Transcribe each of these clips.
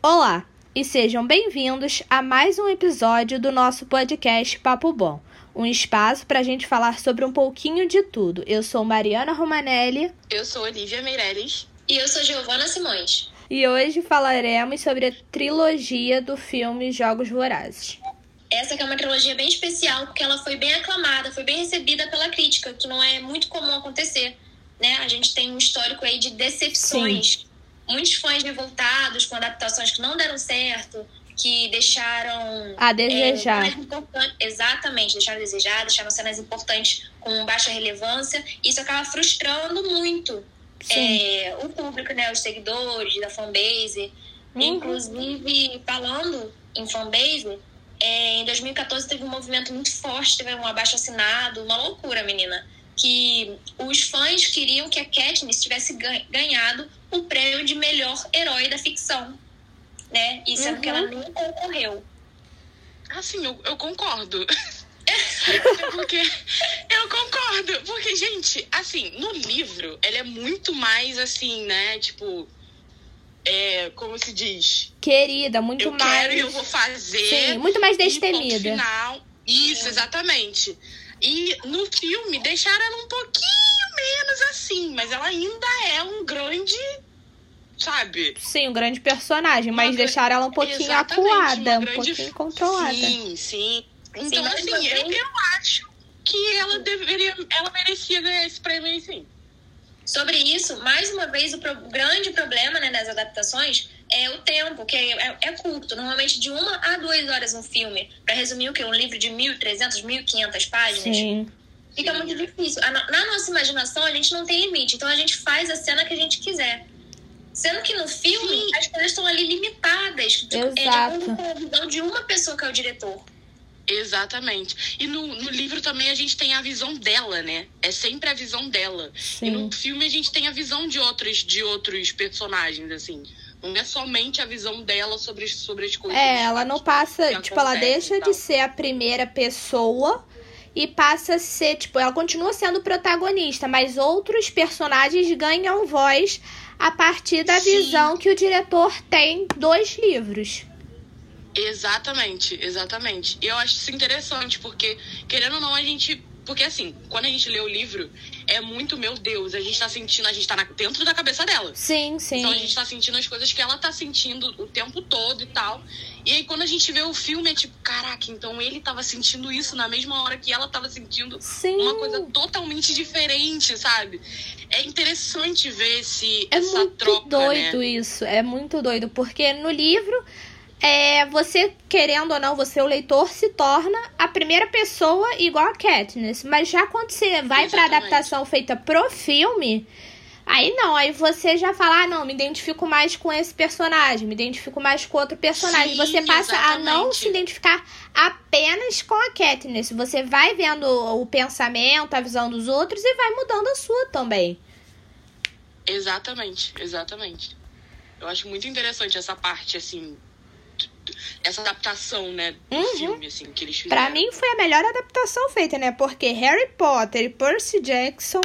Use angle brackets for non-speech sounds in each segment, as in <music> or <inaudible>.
Olá e sejam bem-vindos a mais um episódio do nosso podcast Papo Bom, um espaço para a gente falar sobre um pouquinho de tudo. Eu sou Mariana Romanelli. Eu sou Olivia Meirelles. E eu sou Giovana Simões. E hoje falaremos sobre a trilogia do filme Jogos Vorazes. Essa que é uma trilogia bem especial, porque ela foi bem aclamada, foi bem recebida pela crítica, que não é muito comum acontecer. Né? A gente tem um histórico aí de decepções. Sim muitos fãs revoltados com adaptações que não deram certo, que deixaram. A desejar. É, exatamente, deixaram a desejar, deixaram cenas importantes com baixa relevância. Isso acaba frustrando muito é, o público, né? Os seguidores da fanbase. Uhum. Inclusive, falando em fanbase, é, em 2014 teve um movimento muito forte, teve um abaixo assinado, uma loucura, menina que os fãs queriam que a Katniss tivesse ganhado o prêmio de melhor herói da ficção, né? E sendo uhum. que ela uhum. nem concorreu. Assim, eu, eu concordo. <laughs> porque eu concordo. Porque, gente, assim, no livro, ela é muito mais assim, né? Tipo, é, como se diz? Querida, muito eu mais. Eu quero e eu vou fazer. Sim, muito mais destemida. final. Isso, é. exatamente. E no filme deixaram ela um pouquinho menos assim, mas ela ainda é um grande. Sabe? Sim, um grande personagem, mas deixaram ela um pouquinho acuada, um pouquinho controlada. Sim, sim. Então, sim, assim, eu, eu acho que ela deveria. Ela merecia ganhar esse prêmio sim. Sobre isso, mais uma vez, o pro, grande problema né, das adaptações é o tempo, que é, é, é, curto, normalmente de uma a duas horas um filme. Para resumir o que? Um livro de 1.300, 1.500 páginas. Sim. Fica muito difícil. Na nossa imaginação, a gente não tem limite, então a gente faz a cena que a gente quiser. Sendo que no filme, Sim. as coisas estão ali limitadas. Exato. É de acordo com a visão de uma pessoa que é o diretor. Exatamente. E no, no livro também a gente tem a visão dela, né? É sempre a visão dela. Sim. E no filme a gente tem a visão de outros, de outros personagens, assim. Não é somente a visão dela sobre, sobre as coisas. É, ela não passa. Tipo, ela deixa de ser a primeira pessoa e passa a ser, tipo, ela continua sendo protagonista, mas outros personagens ganham voz a partir da Sim. visão que o diretor tem dos livros. Exatamente, exatamente. E eu acho isso interessante, porque, querendo ou não, a gente porque assim, quando a gente lê o livro, é muito, meu Deus, a gente tá sentindo, a gente tá na, dentro da cabeça dela. Sim, sim. Então a gente tá sentindo as coisas que ela tá sentindo o tempo todo e tal. E aí quando a gente vê o filme, é tipo, caraca, então ele tava sentindo isso na mesma hora que ela tava sentindo sim. uma coisa totalmente diferente, sabe? É interessante ver esse, é essa troca. É muito doido né? isso, é muito doido, porque no livro é, você, querendo ou não, você, o leitor, se torna a primeira pessoa igual a Katniss. Mas já quando você vai Exatamente. pra adaptação feita pro filme, aí não, aí você já fala, ah, não, me identifico mais com esse personagem, me identifico mais com outro personagem. Sim, você passa exatamente. a não se identificar apenas com a Katniss. Você vai vendo o pensamento, a visão dos outros e vai mudando a sua também. Exatamente, exatamente. Eu acho muito interessante essa parte, assim, essa adaptação, né, do uhum. filme, assim, que eles fizeram. Pra mim foi a melhor adaptação feita, né? Porque Harry Potter e Percy Jackson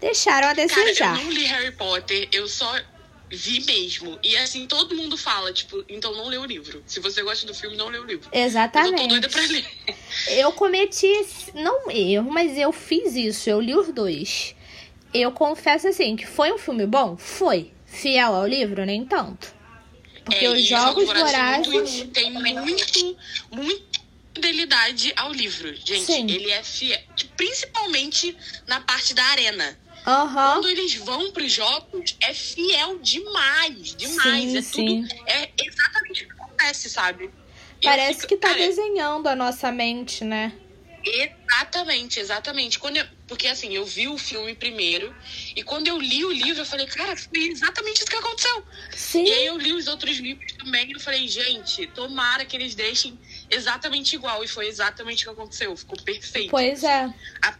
deixaram a desejar. Cara, eu não li Harry Potter, eu só vi mesmo. E assim, todo mundo fala, tipo, então não lê o livro. Se você gosta do filme, não lê o livro. Exatamente. Eu tô doida pra ler. Eu cometi, não erro, mas eu fiz isso, eu li os dois. Eu confesso assim, que foi um filme bom? Foi. Fiel ao livro? Nem tanto. Porque é, os Jogos Vorazes... Muito, tem muito, muito fidelidade ao livro, gente. Sim. Ele é fiel, principalmente na parte da arena. Uhum. Quando eles vão para os jogos, é fiel demais, demais. Sim, é sim. tudo. É exatamente o que acontece, sabe? Parece fico, que tá cara, desenhando a nossa mente, né? Exatamente, exatamente. Quando eu, porque assim, eu vi o filme primeiro e quando eu li o livro, eu falei, cara, foi exatamente isso que aconteceu. Sim. E aí eu li os outros livros também e eu falei, gente, tomara que eles deixem exatamente igual. E foi exatamente o que aconteceu. Ficou perfeito. Pois é. A...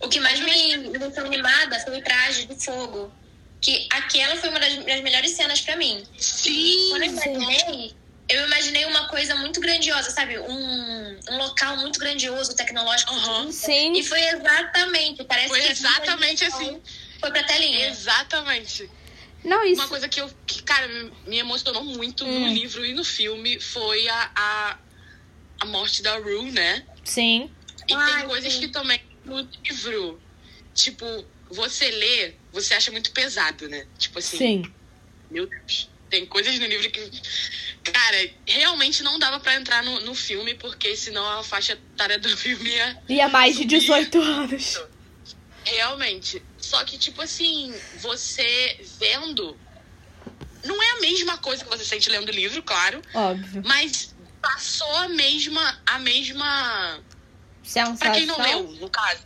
O que mais me deixou animada foi o traje de fogo. Que aquela foi uma das, das melhores cenas para mim. Sim. Quando eu imaginei, eu imaginei uma coisa muito grandiosa, sabe? Um, um local muito grandioso, tecnológico. Uhum. Sim. E foi exatamente, parece foi que exatamente assim. Foi pra telinha. Exatamente. Não, isso. Uma coisa que eu, que, cara, me emocionou muito hum. no livro e no filme foi a, a, a morte da Rue, né? Sim. E Ai, tem coisas sim. que também no livro, tipo, você lê, você acha muito pesado, né? Tipo assim. Sim. Meu Deus. Tem coisas no livro que. Cara, realmente não dava para entrar no, no filme, porque senão a faixa etária do <laughs> filme ia. Ia mais de 18 anos. Realmente. Só que, tipo assim, você vendo. Não é a mesma coisa que você sente lendo o livro, claro. Óbvio. Mas passou a mesma. A mesma. Sensação. Pra quem não leu, no caso.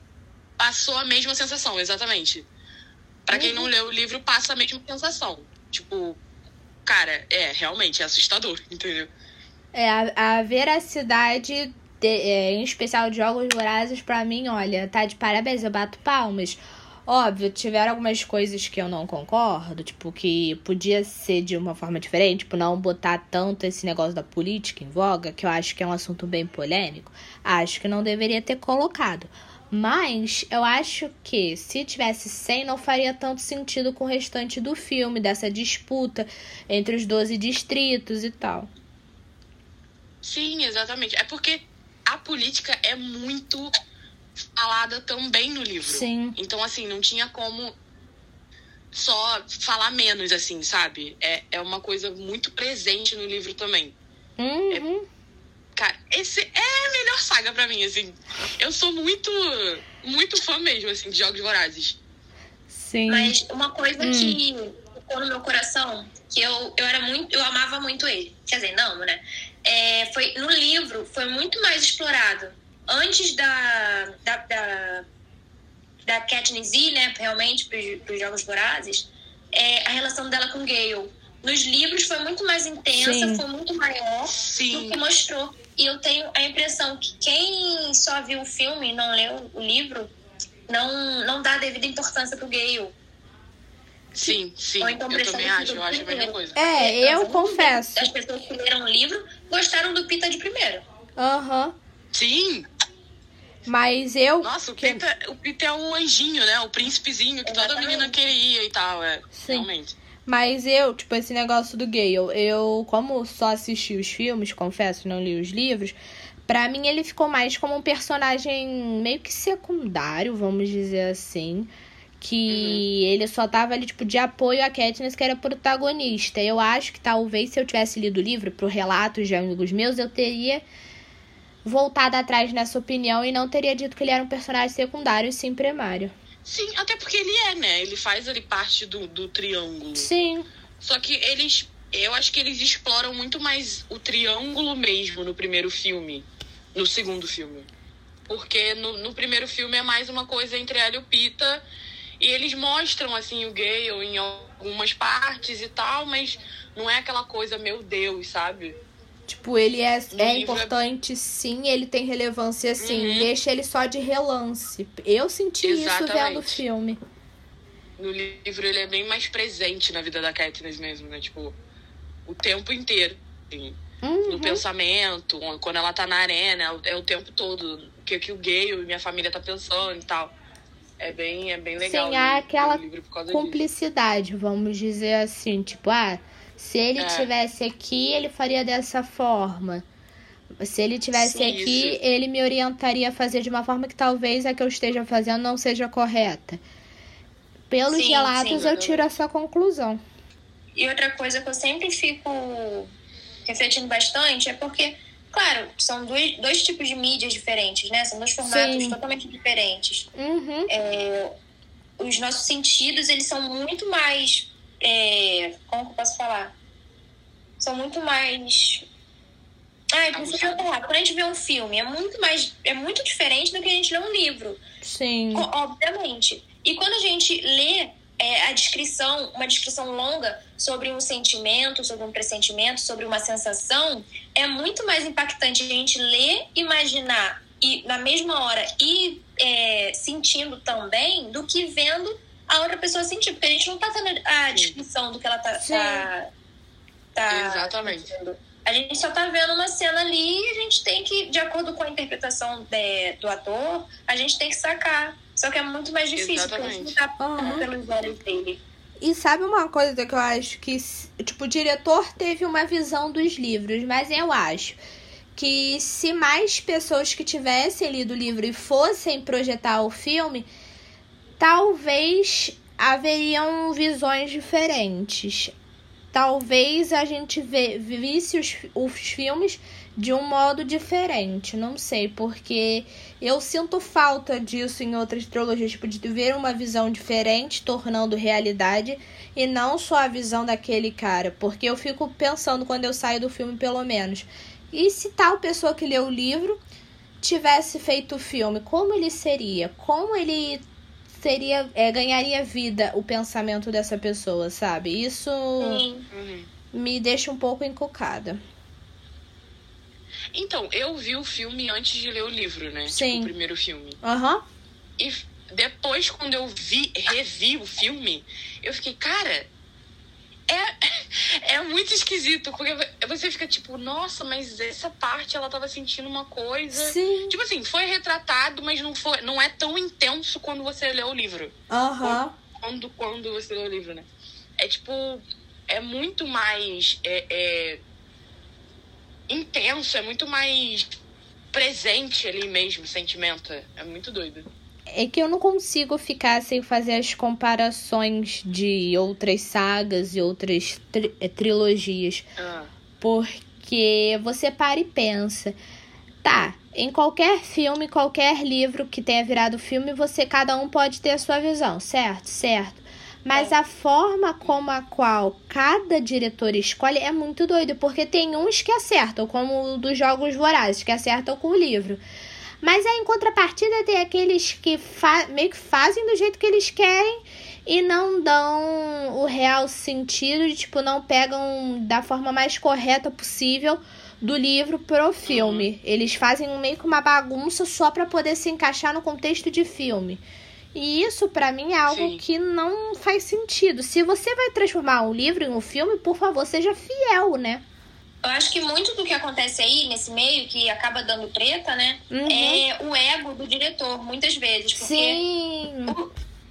Passou a mesma sensação, exatamente. Para quem não uhum. leu o livro, passa a mesma sensação. Tipo, cara, é realmente é assustador, <laughs> entendeu? É, a, a veracidade, de, é, em especial de Jogos Vorazes, pra mim, olha, tá de parabéns, eu bato palmas. Óbvio, tiveram algumas coisas que eu não concordo, tipo, que podia ser de uma forma diferente, tipo, não botar tanto esse negócio da política em voga, que eu acho que é um assunto bem polêmico. Acho que não deveria ter colocado. Mas eu acho que se tivesse 100 não faria tanto sentido com o restante do filme, dessa disputa entre os 12 distritos e tal. Sim, exatamente. É porque a política é muito falada também no livro. Sim. Então, assim, não tinha como só falar menos, assim, sabe? É, é uma coisa muito presente no livro também. Uhum. É Cara, esse é a melhor saga pra mim, assim. Eu sou muito, muito fã mesmo, assim, de Jogos Vorazes. Sim. Mas uma coisa hum. que ficou no meu coração, que eu, eu era muito, eu amava muito ele. Quer dizer, não, né? É, foi, no livro foi muito mais explorado. Antes da, da, da, da Katniss ir, né, realmente, para os Jogos Vorazes, é, a relação dela com Gale. Nos livros foi muito mais intensa, Sim. foi muito maior Sim. do que mostrou. E eu tenho a impressão que quem só viu o filme e não leu o livro não, não dá devida importância pro Gale. Sim, sim. Ou então eu também acho, eu acho a mesma coisa. É, eu confesso. As pessoas que leram o livro gostaram do Pita de primeiro. Aham. Uhum. Sim. Mas eu. Nossa, o Pita, o Pita é o anjinho, né? O príncipezinho que Exatamente. toda menina queria e tal, é. Sim. Realmente. Mas eu, tipo, esse negócio do Gale, eu, como só assisti os filmes, confesso, não li os livros, para mim ele ficou mais como um personagem meio que secundário, vamos dizer assim. Que uhum. ele só tava ali, tipo, de apoio a Katniss, que era protagonista. Eu acho que talvez se eu tivesse lido o livro pro relatos de amigos meus, eu teria voltado atrás nessa opinião e não teria dito que ele era um personagem secundário e sim primário. Sim, até porque ele é, né? Ele faz ali parte do, do triângulo. Sim. Só que eles. Eu acho que eles exploram muito mais o triângulo mesmo no primeiro filme. No segundo filme. Porque no, no primeiro filme é mais uma coisa entre ela e o Pita. E eles mostram, assim, o Gale em algumas partes e tal, mas não é aquela coisa, meu Deus, sabe? Tipo, ele é, é, é importante, sim, ele tem relevância, sim. Uhum. Deixa ele só de relance. Eu senti Exatamente. isso vendo o filme. No livro, ele é bem mais presente na vida da Katniss mesmo, né? Tipo, o tempo inteiro. Assim, uhum. No pensamento, quando ela tá na arena, é o tempo todo. O que, que o gay e minha família tá pensando e tal. É bem, é bem legal. Sim, há aquela cumplicidade, disso. vamos dizer assim. Tipo, ah se ele é. tivesse aqui, ele faria dessa forma. Se ele tivesse Sim, aqui, isso. ele me orientaria a fazer de uma forma que talvez a que eu esteja fazendo não seja correta. Pelos sim, relatos, sim, eu tiro essa conclusão. E outra coisa que eu sempre fico refletindo bastante é porque, claro, são dois, dois tipos de mídias diferentes, né? São dois formatos sim. totalmente diferentes. Uhum. É, os nossos sentidos, eles são muito mais é, como que eu posso falar? São muito mais. Ah, eu preciso falar. Quando a gente vê um filme, é muito mais. É muito diferente do que a gente lê um livro. Sim. Obviamente. E quando a gente lê é, a descrição, uma descrição longa sobre um sentimento, sobre um pressentimento, sobre uma sensação, é muito mais impactante a gente ler, imaginar e na mesma hora ir é, sentindo também do que vendo a outra pessoa sentir, porque a gente não tá tendo a descrição do que ela tá. tá, tá Exatamente. A gente só tá vendo uma cena ali e a gente tem que, de acordo com a interpretação de, do ator, a gente tem que sacar. Só que é muito mais difícil, Exatamente. porque a gente não tá uhum. pelos olhos dele. E sabe uma coisa que eu acho que, tipo, o diretor teve uma visão dos livros, mas eu acho que se mais pessoas que tivessem lido o livro e fossem projetar o filme, talvez haveriam visões diferentes. Talvez a gente vê, visse os, os filmes de um modo diferente, não sei, porque eu sinto falta disso em outras trilogias, tipo, de ver uma visão diferente tornando realidade e não só a visão daquele cara, porque eu fico pensando quando eu saio do filme, pelo menos, e se tal pessoa que leu o livro tivesse feito o filme, como ele seria? Como ele seria é, ganharia vida o pensamento dessa pessoa, sabe? Isso Sim. me deixa um pouco encucada. Então, eu vi o filme antes de ler o livro, né? Sim. Tipo, o primeiro filme. Aham. Uhum. E depois, quando eu vi, revi o filme, eu fiquei, cara, é, é muito esquisito, porque você fica tipo, nossa, mas essa parte ela tava sentindo uma coisa. Sim. Tipo assim, foi retratado, mas não, foi, não é tão intenso quando você lê o livro. Aham. Uhum. Quando, quando você lê o livro, né? É tipo, é muito mais. É, é, intenso, é muito mais presente ali mesmo o sentimento. É muito doido. É que eu não consigo ficar sem fazer as comparações de outras sagas e outras tri eh, trilogias. Ah. Porque você para e pensa, tá, em qualquer filme, qualquer livro que tenha virado filme, você cada um pode ter a sua visão, certo? Certo. Mas é. a forma como a qual cada diretor escolhe é muito doido, porque tem uns que acertam, como o dos Jogos Vorazes, que acertam com o livro. Mas aí, em contrapartida, tem aqueles que meio que fazem do jeito que eles querem e não dão o real sentido, de, tipo, não pegam da forma mais correta possível do livro pro filme. Uhum. Eles fazem meio que uma bagunça só para poder se encaixar no contexto de filme. E isso, para mim, é algo Sim. que não faz sentido. Se você vai transformar um livro em um filme, por favor, seja fiel, né? Eu acho que muito do que acontece aí nesse meio, que acaba dando treta, né? Uhum. É o ego do diretor, muitas vezes. Porque Sim.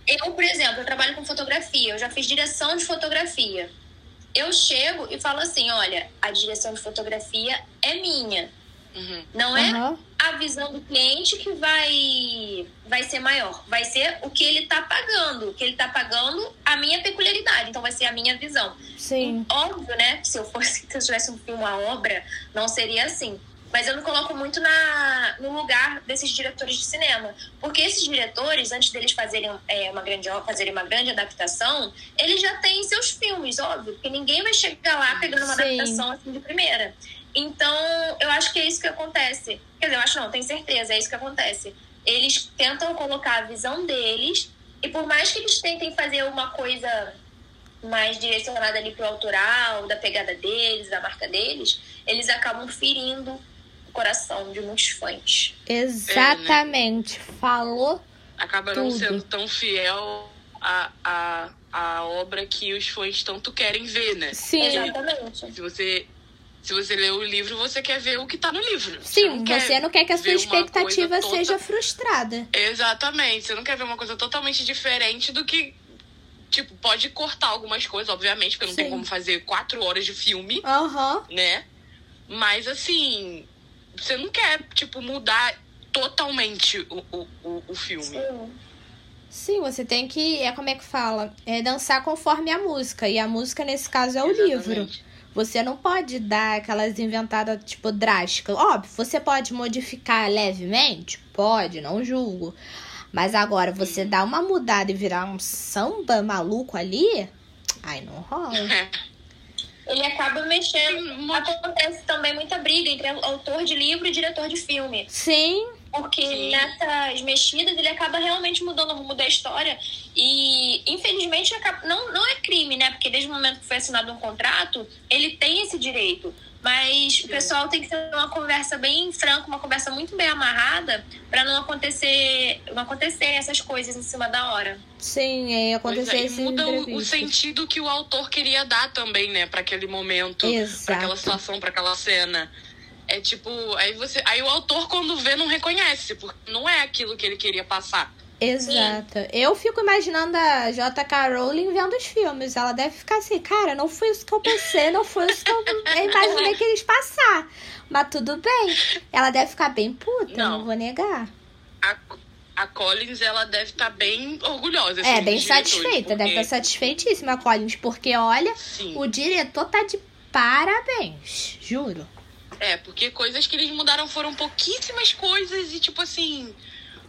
eu, por exemplo, eu trabalho com fotografia, eu já fiz direção de fotografia. Eu chego e falo assim: olha, a direção de fotografia é minha. Uhum. Não é uhum. a visão do cliente que vai, vai ser maior. Vai ser o que ele está pagando. O que ele está pagando, a minha peculiaridade. Então vai ser a minha visão. Sim. Óbvio, né? Se eu fosse, <laughs> se eu tivesse um filme, uma obra, não seria assim. Mas eu me coloco muito na, no lugar desses diretores de cinema. Porque esses diretores, antes deles fazerem, é, uma, grande, fazerem uma grande adaptação, eles já têm seus filmes, óbvio. Porque ninguém vai chegar lá pegando uma Sim. adaptação assim de primeira. Então, acho que é isso que acontece. Quer dizer, eu acho não, tenho certeza, é isso que acontece. Eles tentam colocar a visão deles, e por mais que eles tentem fazer uma coisa mais direcionada ali pro autoral, da pegada deles, da marca deles, eles acabam ferindo o coração de muitos fãs. Exatamente. É, né? Falou. Acaba tudo. não sendo tão fiel à, à, à obra que os fãs tanto querem ver, né? Sim. Exatamente. Se você se você lê o livro, você quer ver o que tá no livro. Sim, você não, você não quer que a sua expectativa tota... seja frustrada. Exatamente. Você não quer ver uma coisa totalmente diferente do que. Tipo, pode cortar algumas coisas, obviamente, porque não Sim. tem como fazer quatro horas de filme. Aham. Uhum. Né? Mas assim, você não quer, tipo, mudar totalmente o, o, o, o filme. Sim. Sim, você tem que. É como é que fala? É dançar conforme a música. E a música, nesse caso, é o Exatamente. livro. Você não pode dar aquelas inventadas, tipo, drásticas. Óbvio, você pode modificar levemente? Pode, não julgo. Mas agora, você dá uma mudada e virar um samba maluco ali, aí não rola. <laughs> Ele acaba mexendo. Acontece também muita briga entre autor de livro e diretor de filme. Sim. Porque Sim. nessas mexidas ele acaba realmente mudando o rumo da história. E, infelizmente, não, não é crime, né? Porque desde o momento que foi assinado um contrato, ele tem esse direito. Mas Sim. o pessoal tem que ter uma conversa bem franca, uma conversa muito bem amarrada, para não acontecer não acontecer essas coisas em cima da hora. Sim, é acontecer é, muda o, o, sentido que o autor queria dar também, né, para aquele momento, para aquela situação, para aquela cena. É tipo, aí você, aí o autor quando vê não reconhece, porque não é aquilo que ele queria passar. Exato. Eu fico imaginando a J.K. Rowling vendo os filmes. Ela deve ficar assim, cara, não foi isso que eu pensei, não foi isso que <laughs> eu imaginei que eles passar. Mas tudo bem. Ela deve ficar bem puta, não, não vou negar. A, a Collins, ela deve estar tá bem orgulhosa. Assim, é, bem satisfeita. Porque... Deve estar tá satisfeitíssima a Collins, porque olha, Sim. o diretor tá de parabéns, juro. É, porque coisas que eles mudaram foram pouquíssimas coisas e, tipo assim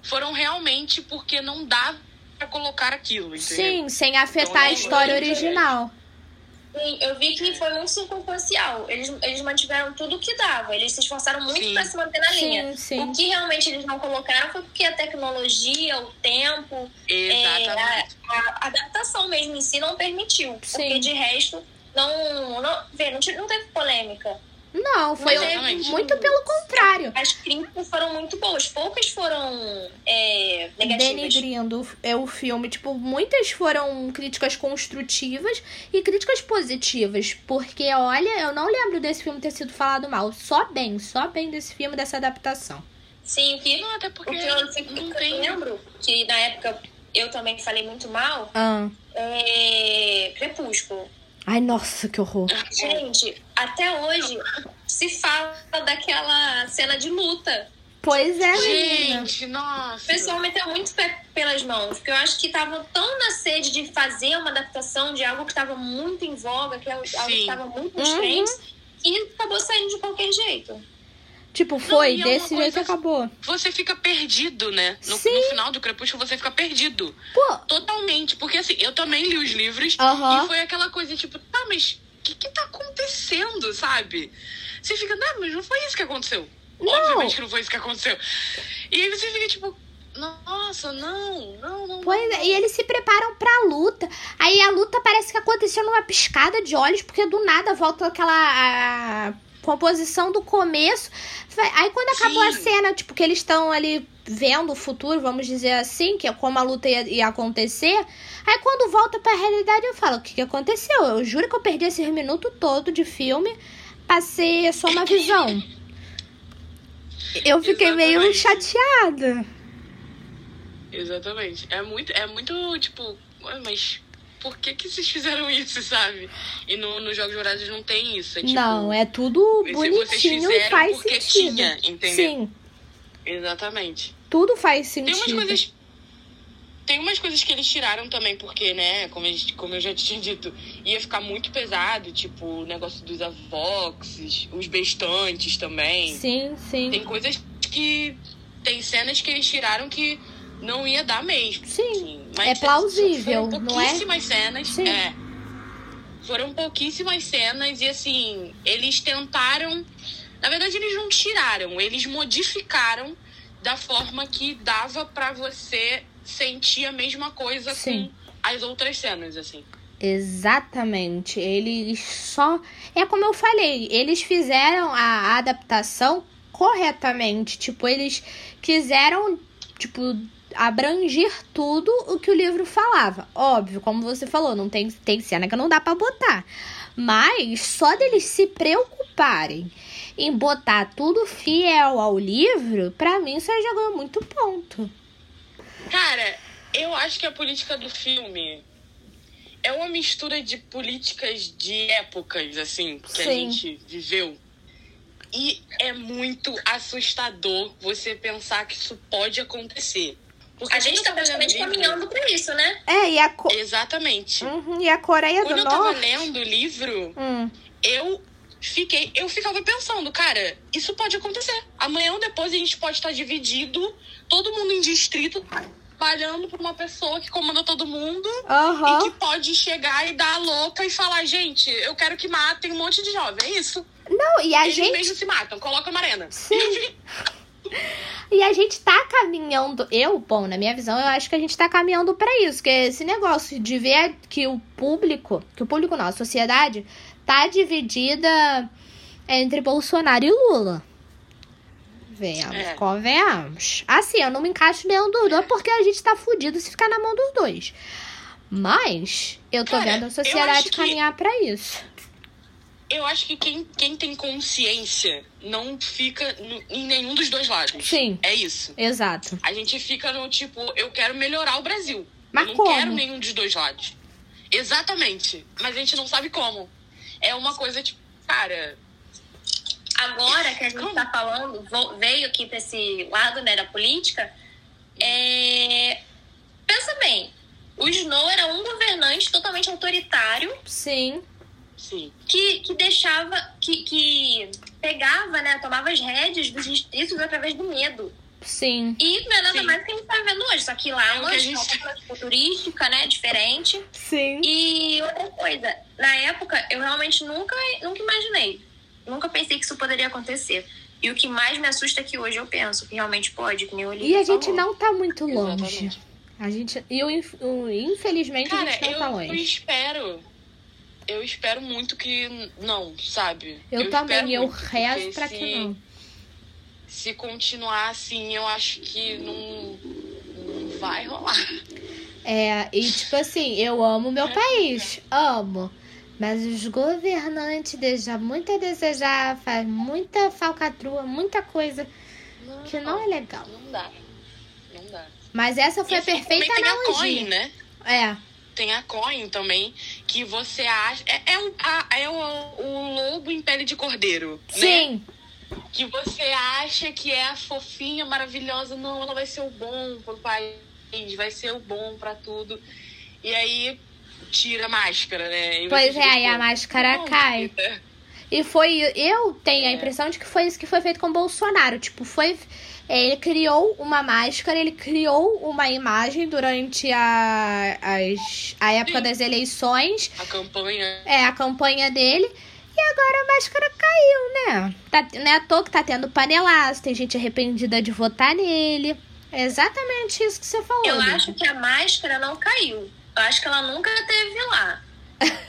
foram realmente porque não dá para colocar aquilo, entendeu? Sim, sem afetar então, a história original. Sim, eu vi que foi muito circunstancial. Eles, eles mantiveram tudo o que dava. Eles se esforçaram muito para se manter na sim, linha. Sim. O que realmente eles não colocaram foi porque a tecnologia, o tempo, é, a, a, adaptação mesmo em si não permitiu. Sim. Porque de resto, não, não, vê, não, não teve polêmica. Não, foi muito pelo contrário. As críticas foram muito boas. Poucas foram é, negativas. Denigrindo é o filme. Tipo, muitas foram críticas construtivas e críticas positivas. Porque, olha, eu não lembro desse filme ter sido falado mal. Só bem, só bem desse filme, dessa adaptação. Sim, que, não, até porque eu, não tem... lembro que na época eu também falei muito mal. Ah. É... Crepúsculo. Ai, nossa, que horror. Gente, até hoje se fala daquela cena de luta. Pois é, Gente, nossa. O pessoal meteu muito pé pelas mãos, porque eu acho que estavam tão na sede de fazer uma adaptação de algo que estava muito em voga, que é algo que estava muito nos uhum. trends, e acabou saindo de qualquer jeito. Tipo, foi, não, é desse jeito acabou. Você fica perdido, né? No, no, final do Crepúsculo você fica perdido. Pô. Totalmente. Porque assim, eu também li os livros e foi aquela coisa, tipo, tá, mas o que que tá acontecendo, sabe? Você fica, não, mas não foi isso que aconteceu. Não. Obviamente que não foi isso que aconteceu. E aí você fica, tipo, nossa, não, não, não. Pois é, e eles se preparam pra luta. Aí a luta parece que aconteceu numa piscada de olhos, porque do nada volta aquela. A composição do começo. Aí quando acabou Sim. a cena, tipo, que eles estão ali vendo o futuro, vamos dizer assim, que é como a luta ia, ia acontecer. Aí quando volta pra realidade eu falo, o que, que aconteceu? Eu juro que eu perdi esse minuto todo de filme pra ser só uma visão. Eu fiquei Exatamente. meio chateada. Exatamente. É muito, é muito, tipo, mas por que, que vocês fizeram isso, sabe? E no, nos Jogos Dourados não tem isso. É, tipo, não, é tudo bonitinho e faz porque sentido. Tinha, entendeu? Sim. Exatamente. Tudo faz sentido. Tem umas coisas. Tem umas coisas que eles tiraram também, porque, né, como, gente, como eu já <laughs> tinha dito, ia ficar muito pesado, tipo, o negócio dos avoxes, os bestantes também. Sim, sim. Tem coisas que. Tem cenas que eles tiraram que não ia dar mesmo. Sim. Assim, é plausível, foram pouquíssimas não é? cenas. Sim. É. Foram pouquíssimas cenas e assim, eles tentaram. Na verdade, eles não tiraram, eles modificaram da forma que dava para você sentir a mesma coisa Sim. com as outras cenas, assim. Exatamente. Eles só. É como eu falei, eles fizeram a adaptação corretamente. Tipo, eles quiseram, tipo, abranger tudo o que o livro falava. Óbvio, como você falou, não tem, tem cena que não dá para botar. Mas só deles se preocuparem em botar tudo fiel ao livro, para mim você já ganhou muito ponto. Cara, eu acho que a política do filme é uma mistura de políticas de épocas, assim, que Sim. a gente viveu. E é muito assustador você pensar que isso pode acontecer. Porque a gente tá praticamente caminhando pra isso, né? É, e a Co... Exatamente. Uhum, e a Coreia Quando do Norte... Quando eu tava lendo o livro, hum. eu fiquei... Eu ficava pensando, cara, isso pode acontecer. Amanhã ou depois a gente pode estar dividido, todo mundo em distrito, trabalhando pra uma pessoa que comanda todo mundo uhum. e que pode chegar e dar a louca e falar, gente, eu quero que matem um monte de jovem. É isso. Não, e a Eles gente... mesmo se matam, coloca uma arena. Sim. <laughs> E a gente tá caminhando, eu, bom, na minha visão, eu acho que a gente tá caminhando para isso, que é esse negócio de ver que o público, que o público não, a sociedade tá dividida entre Bolsonaro e Lula. Venhamos, é. convenhamos. Assim, eu não me encaixo nenhum dos dois, porque a gente tá fudido se ficar na mão dos dois. Mas eu tô Cara, vendo a sociedade caminhar que... para isso. Eu acho que quem, quem tem consciência não fica no, em nenhum dos dois lados. Sim. É isso. Exato. A gente fica no tipo, eu quero melhorar o Brasil. Mas eu não como? quero nenhum dos dois lados. Exatamente. Mas a gente não sabe como. É uma coisa tipo, cara. Agora que a gente Como? tá falando, veio aqui pra esse lado né, da política, é... pensa bem, o Snow era um governante totalmente autoritário Sim. Sim. que, que deixava, que, que pegava, né, tomava as rédeas dos distritos através do medo. Sim. E não é nada Sim. mais do que a gente tá vendo hoje, só que lá É é o uma que a gente- escola tipo, turística, né, diferente. Sim. E outra coisa, na época eu realmente nunca, nunca imaginei. Nunca pensei que isso poderia acontecer. E o que mais me assusta é que hoje eu penso que realmente pode, que nem o E a gente falou. não tá muito longe. Exatamente. A gente. E eu, infelizmente a Cara, gente não tá eu longe. espero. Eu espero muito que não, sabe? Eu, espero também, eu rezo pra se, que não. Se continuar assim, eu acho que não, não vai rolar. É, e tipo assim, eu amo meu país, amo. Mas os governantes deixam muito a desejar, faz muita falcatrua, muita coisa que não é legal. Não dá. Não dá. Mas essa foi E a assim, perfeita também tem a coin, analogia. né? É, Tem a coin também, que você acha. É, é, a- é o, o lobo em pele de cordeiro. Né? sim, Que você acha que é a fofinha, maravilhosa. Não, ela vai ser o bom pro país, vai ser o bom pra tudo. E aí tira a máscara, né? E Pois é, aí a máscara "Não, cai." querida." E foi. Eu tenho a É. impressão de que foi isso que foi feito com o Bolsonaro. Tipo, foi. Ele criou uma máscara, ele criou uma imagem durante a, as, a época Sim. das eleições. A campanha. É, a campanha dele. E agora a máscara caiu, né? Tá, não é à toa que tá tendo panelaço, tem gente arrependida de votar nele. É exatamente isso que você falou. Eu acho que a máscara não caiu. Eu acho que ela nunca esteve lá.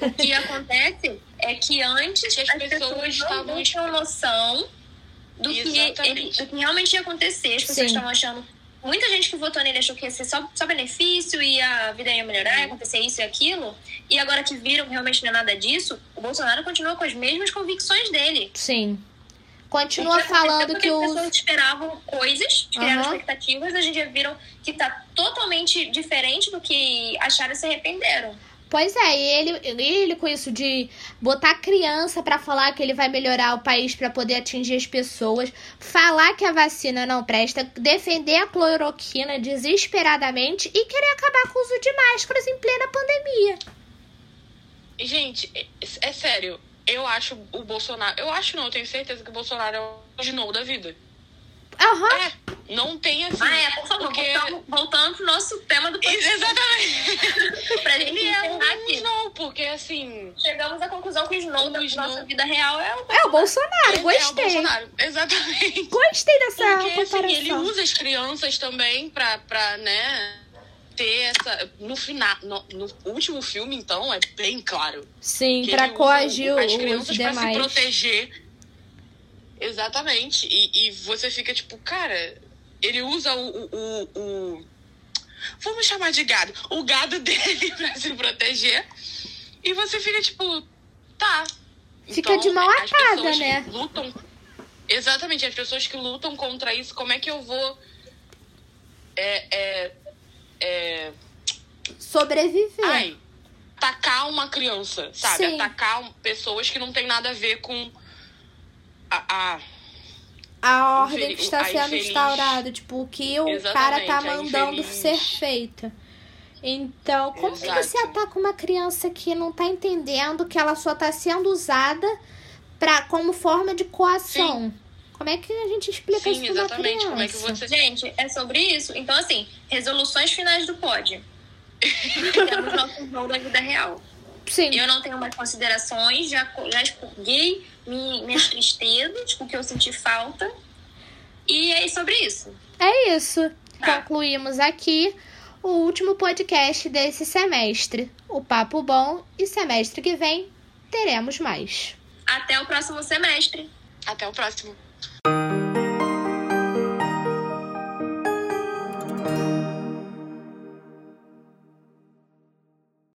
O que <laughs> acontece é que antes As as pessoas pessoas estavam não tinham noção do que, ele- do que realmente ia acontecer. As pessoas estavam achando. Muita gente que votou nele achou que ia ser só, só benefício e a vida ia melhorar, ia acontecer isso e aquilo. E agora que viram que realmente não é nada disso, o Bolsonaro continua com as mesmas convicções dele. Sim. Continua que aconteceu falando foi que as os. pessoas esperavam coisas, criaram Aham. expectativas, hoje em dia viram que tá totalmente diferente do que acharam e se arrependeram. Pois é, ele, ele com isso de botar criança pra falar que ele vai melhorar o país pra poder atingir as pessoas, falar que a vacina não presta, defender a cloroquina desesperadamente e querer acabar com o uso de máscaras em plena pandemia. Gente, é, é sério. Eu acho o Bolsonaro. Eu acho não, eu tenho certeza que o Bolsonaro é o Snow da vida. Aham. É, não tem assim. Ah, é, por favor, porque- voltando, voltando pro nosso tema do podcast, Exatamente. <laughs> pra gente Ele é aqui. Snow, porque assim. Chegamos à conclusão que o Snow da Snow- nossa vida real é o É o Bolsonaro, ele é o gostei. Bolsonaro. Exatamente. Gostei dessa Porque assim, comparação. ele usa as crianças também pra, pra né, ter essa. No final. No, no último filme, então, é bem claro. Sim, pra coagir as os crianças pra se demais. proteger. Exatamente. E, e você fica tipo, cara, ele usa o, o, o, Vamos chamar de gado. O gado <laughs> dele pra se proteger. E você fica tipo, tá. Fica de mão as atada, né? Lutam. Exatamente, as pessoas que lutam contra isso, como é que eu vou. É. é, é Sobreviver. Ai, atacar uma criança, sabe? Sim. Atacar pessoas que não tem nada a ver com a. a- a ordem infeliz- que está sendo infeliz- instaurada, tipo, o que o Exatamente, cara tá mandando ser feito. Então, como que você Exato. ataca uma criança que não tá entendendo que ela só tá sendo usada pra, como forma de coação? Como é que a gente explica Sim, isso pra uma exatamente. criança? Como é que você. Gente, é sobre isso. Então, assim, resoluções finais do pod. <laughs> Temos nosso Snow da vida real. Sim, Eu não tenho mais considerações, já, já expurguei mi- minhas tristezas, com o que eu senti falta. E é sobre isso. é isso. Tá. Concluímos aqui o último podcast desse semestre. O Papo Bom e semestre que vem teremos mais. Até o próximo semestre. Até o próximo.